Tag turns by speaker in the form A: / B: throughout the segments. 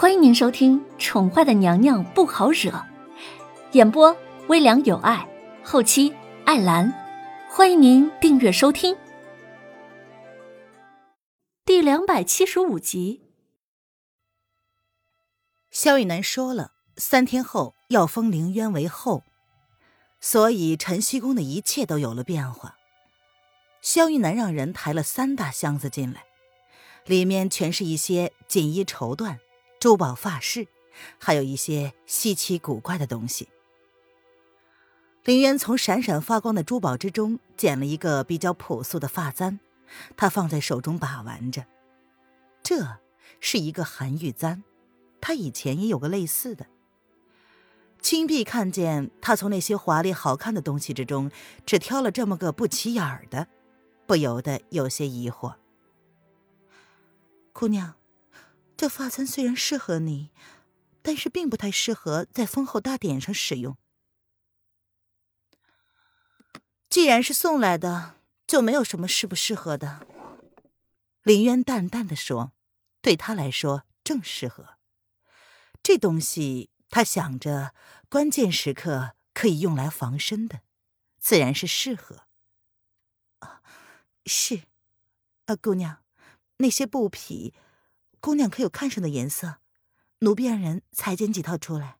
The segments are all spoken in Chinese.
A: 欢迎您收听《宠坏的娘娘不好惹》，演播微凉有爱，后期艾兰。欢迎您订阅收听。第两百七十五集，
B: 萧雨楠说了，三天后要封凌渊为后，所以晨曦宫的一切都有了变化。萧玉楠让人抬了三大箱子进来，里面全是一些锦衣绸缎。珠宝发饰，还有一些稀奇古怪的东西。林渊从闪闪发光的珠宝之中捡了一个比较朴素的发簪，他放在手中把玩着。这是一个韩玉簪，他以前也有个类似的。青碧看见他从那些华丽好看的东西之中只挑了这么个不起眼儿的，不由得有些疑惑。
C: 姑娘。这发簪虽然适合你，但是并不太适合在封后大典上使用。
B: 既然是送来的，就没有什么适不适合的。林渊淡淡的说：“对他来说正适合。这东西，他想着关键时刻可以用来防身的，自然是适合。”
C: 啊，是，啊，姑娘，那些布匹。姑娘可有看上的颜色？奴婢让人裁剪几套出来。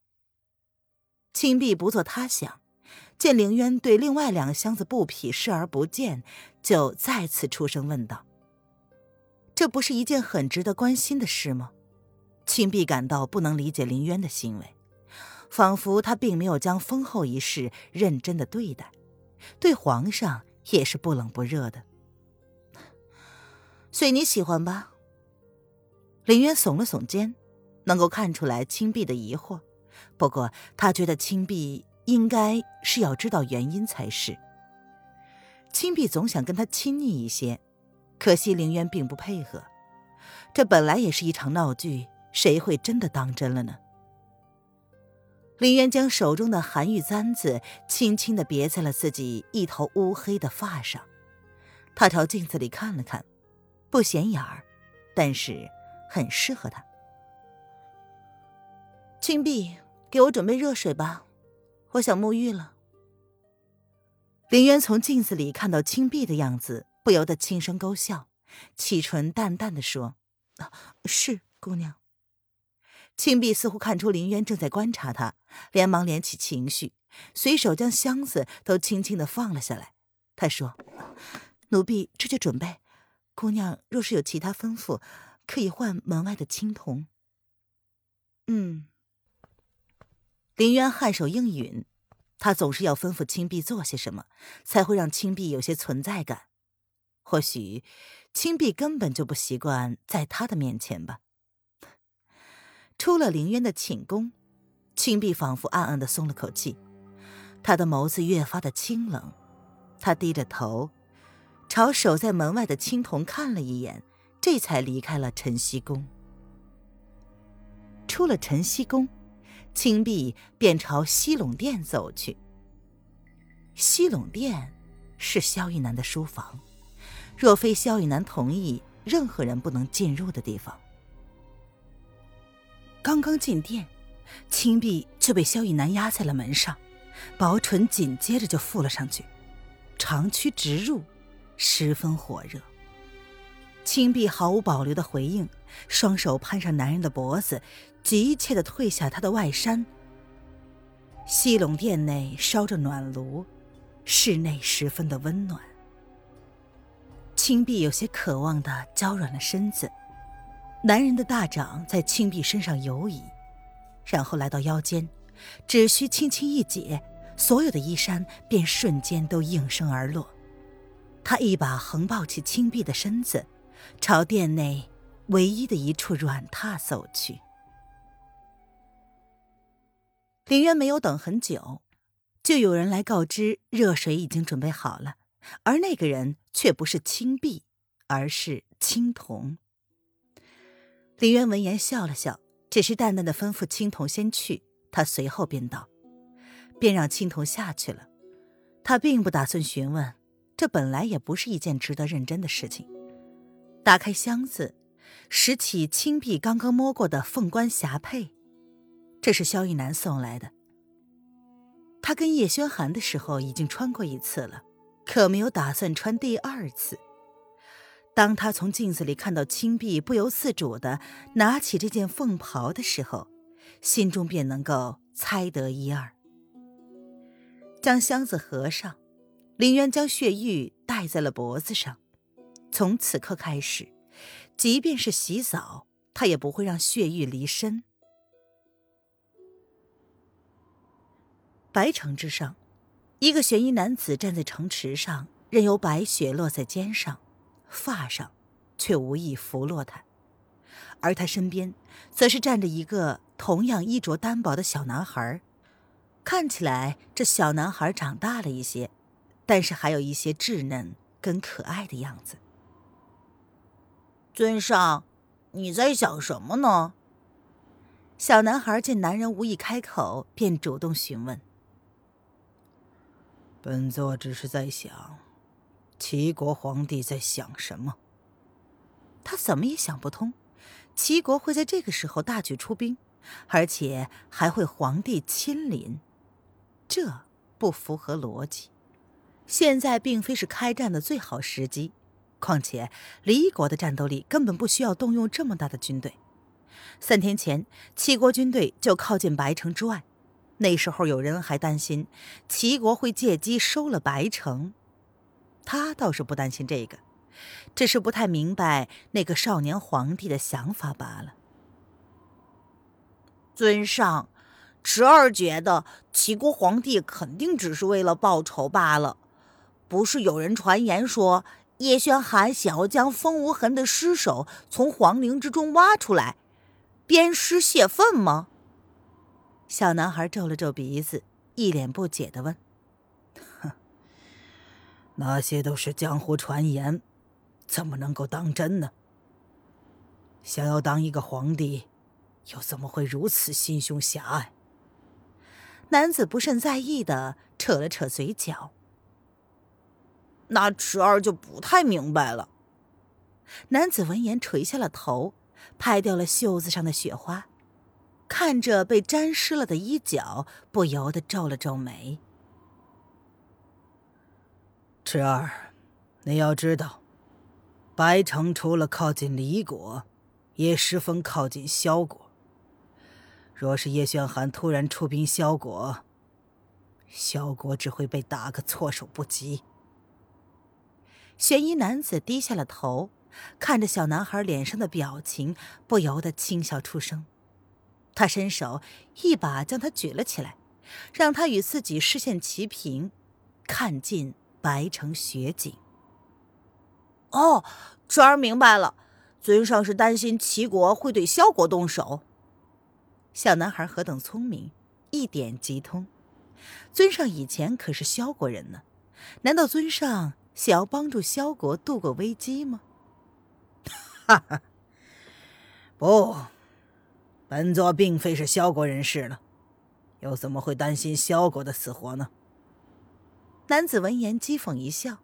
B: 青碧不做他想，见凌渊对另外两个箱子布匹视而不见，就再次出声问道：“这不是一件很值得关心的事吗？”青碧感到不能理解凌渊的行为，仿佛他并没有将封后一事认真的对待，对皇上也是不冷不热的。随你喜欢吧。林渊耸了耸肩，能够看出来青碧的疑惑，不过他觉得青碧应该是要知道原因才是。青碧总想跟他亲昵一些，可惜林渊并不配合。这本来也是一场闹剧，谁会真的当真了呢？林渊将手中的寒玉簪子轻轻的别在了自己一头乌黑的发上，他朝镜子里看了看，不显眼儿，但是。很适合他。
C: 青碧，给我准备热水吧，我想沐浴了。
B: 林渊从镜子里看到青碧的样子，不由得轻声勾笑，启唇淡淡的说：“
C: 是姑娘。”
B: 青碧似乎看出林渊正在观察他，连忙敛起情绪，随手将箱子都轻轻的放了下来。他说：“
C: 奴婢这就准备。姑娘若是有其他吩咐。”可以换门外的青铜。
B: 嗯，林渊颔首应允。他总是要吩咐青碧做些什么，才会让青碧有些存在感。或许青碧根本就不习惯在他的面前吧。出了林渊的寝宫，青碧仿佛暗暗的松了口气，他的眸子越发的清冷。他低着头，朝守在门外的青铜看了一眼。这才离开了晨曦宫。出了晨曦宫，青碧便朝西陇殿走去。西陇殿是萧玉南的书房，若非萧玉南同意，任何人不能进入的地方。刚刚进殿，青碧就被萧玉南压在了门上，薄唇紧接着就附了上去，长驱直入，十分火热。青碧毫无保留的回应，双手攀上男人的脖子，急切的褪下他的外衫。西陇殿内烧着暖炉，室内十分的温暖。青碧有些渴望的娇软了身子，男人的大掌在青碧身上游移，然后来到腰间，只需轻轻一解，所有的衣衫便瞬间都应声而落。他一把横抱起青碧的身子。朝殿内唯一的一处软榻走去。林渊没有等很久，就有人来告知热水已经准备好了，而那个人却不是青碧，而是青铜。林渊闻言笑了笑，只是淡淡的吩咐青铜先去，他随后便道，便让青铜下去了。他并不打算询问，这本来也不是一件值得认真的事情。打开箱子，拾起青碧刚刚摸过的凤冠霞帔，这是萧逸南送来的。他跟叶轩寒的时候已经穿过一次了，可没有打算穿第二次。当他从镜子里看到青碧不由自主的拿起这件凤袍的时候，心中便能够猜得一二。将箱子合上，林渊将血玉戴在了脖子上。从此刻开始，即便是洗澡，他也不会让血玉离身。白城之上，一个悬衣男子站在城池上，任由白雪落在肩上、发上，却无意拂落他。而他身边，则是站着一个同样衣着单薄的小男孩。看起来，这小男孩长大了一些，但是还有一些稚嫩跟可爱的样子。
C: 尊上，你在想什么呢？
B: 小男孩见男人无意开口，便主动询问。
D: 本座只是在想，齐国皇帝在想什么。
B: 他怎么也想不通，齐国会在这个时候大举出兵，而且还会皇帝亲临，这不符合逻辑。现在并非是开战的最好时机，况且离国的战斗力根本不需要动用这么大的军队。三天前，齐国军队就靠近白城之外。那时候有人还担心齐国会借机收了白城，他倒是不担心这个，只是不太明白那个少年皇帝的想法罢了。
C: 尊上，侄儿觉得齐国皇帝肯定只是为了报仇罢了。不是有人传言说叶轩寒想要将风无痕的尸首从皇陵之中挖出来，鞭尸泄愤吗？
B: 小男孩皱了皱鼻子，一脸不解的问：“
D: 哼，那些都是江湖传言，怎么能够当真呢？想要当一个皇帝，又怎么会如此心胸狭隘？”
B: 男子不甚在意的扯了扯嘴角。
C: 那侄儿就不太明白了。
B: 男子闻言垂下了头，拍掉了袖子上的雪花。看着被沾湿了的衣角，不由得皱了皱眉。
D: 侄儿，你要知道，白城除了靠近李国，也十分靠近萧国。若是叶轩寒突然出兵萧国，萧国只会被打个措手不及。
B: 玄衣男子低下了头，看着小男孩脸上的表情，不由得轻笑出声。他伸手一把将他举了起来，让他与自己视线齐平，看尽白城雪景。
C: 哦，侄儿明白了，尊上是担心齐国会对萧国动手。
B: 小男孩何等聪明，一点即通。尊上以前可是萧国人呢，难道尊上想要帮助萧国度过危机吗？
D: 哈哈，不。本座并非是萧国人士了，又怎么会担心萧国的死活呢？
B: 男子闻言讥讽一笑，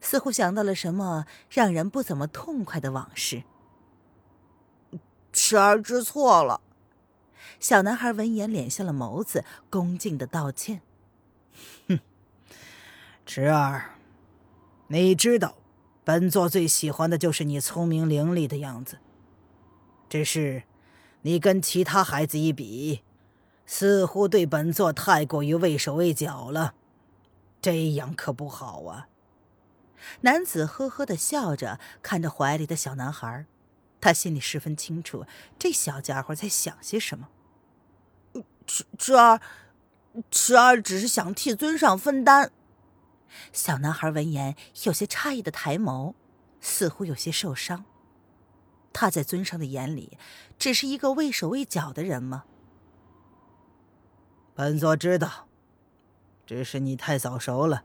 B: 似乎想到了什么让人不怎么痛快的往事。
C: 侄儿知错了。
B: 小男孩闻言敛下了眸子，恭敬的道歉：“
D: 哼，侄儿，你知道，本座最喜欢的就是你聪明伶俐的样子，只是……”你跟其他孩子一比，似乎对本座太过于畏手畏脚了，这样可不好啊。
B: 男子呵呵的笑着，看着怀里的小男孩，他心里十分清楚，这小家伙在想些什么。
C: 侄侄儿，侄儿只是想替尊上分担。
B: 小男孩闻言，有些诧异的抬眸，似乎有些受伤。他在尊上的眼里，只是一个畏手畏脚的人吗？
D: 本座知道，只是你太早熟了，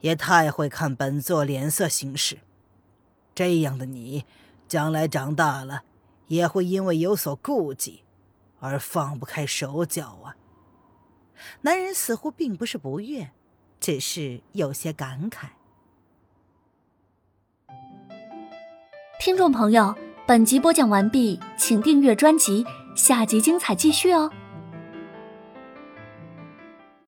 D: 也太会看本座脸色行事。这样的你，将来长大了，也会因为有所顾忌，而放不开手脚啊。
B: 男人似乎并不是不悦，只是有些感慨。
A: 听众朋友。本集播讲完毕，请订阅专辑，下集精彩继续哦。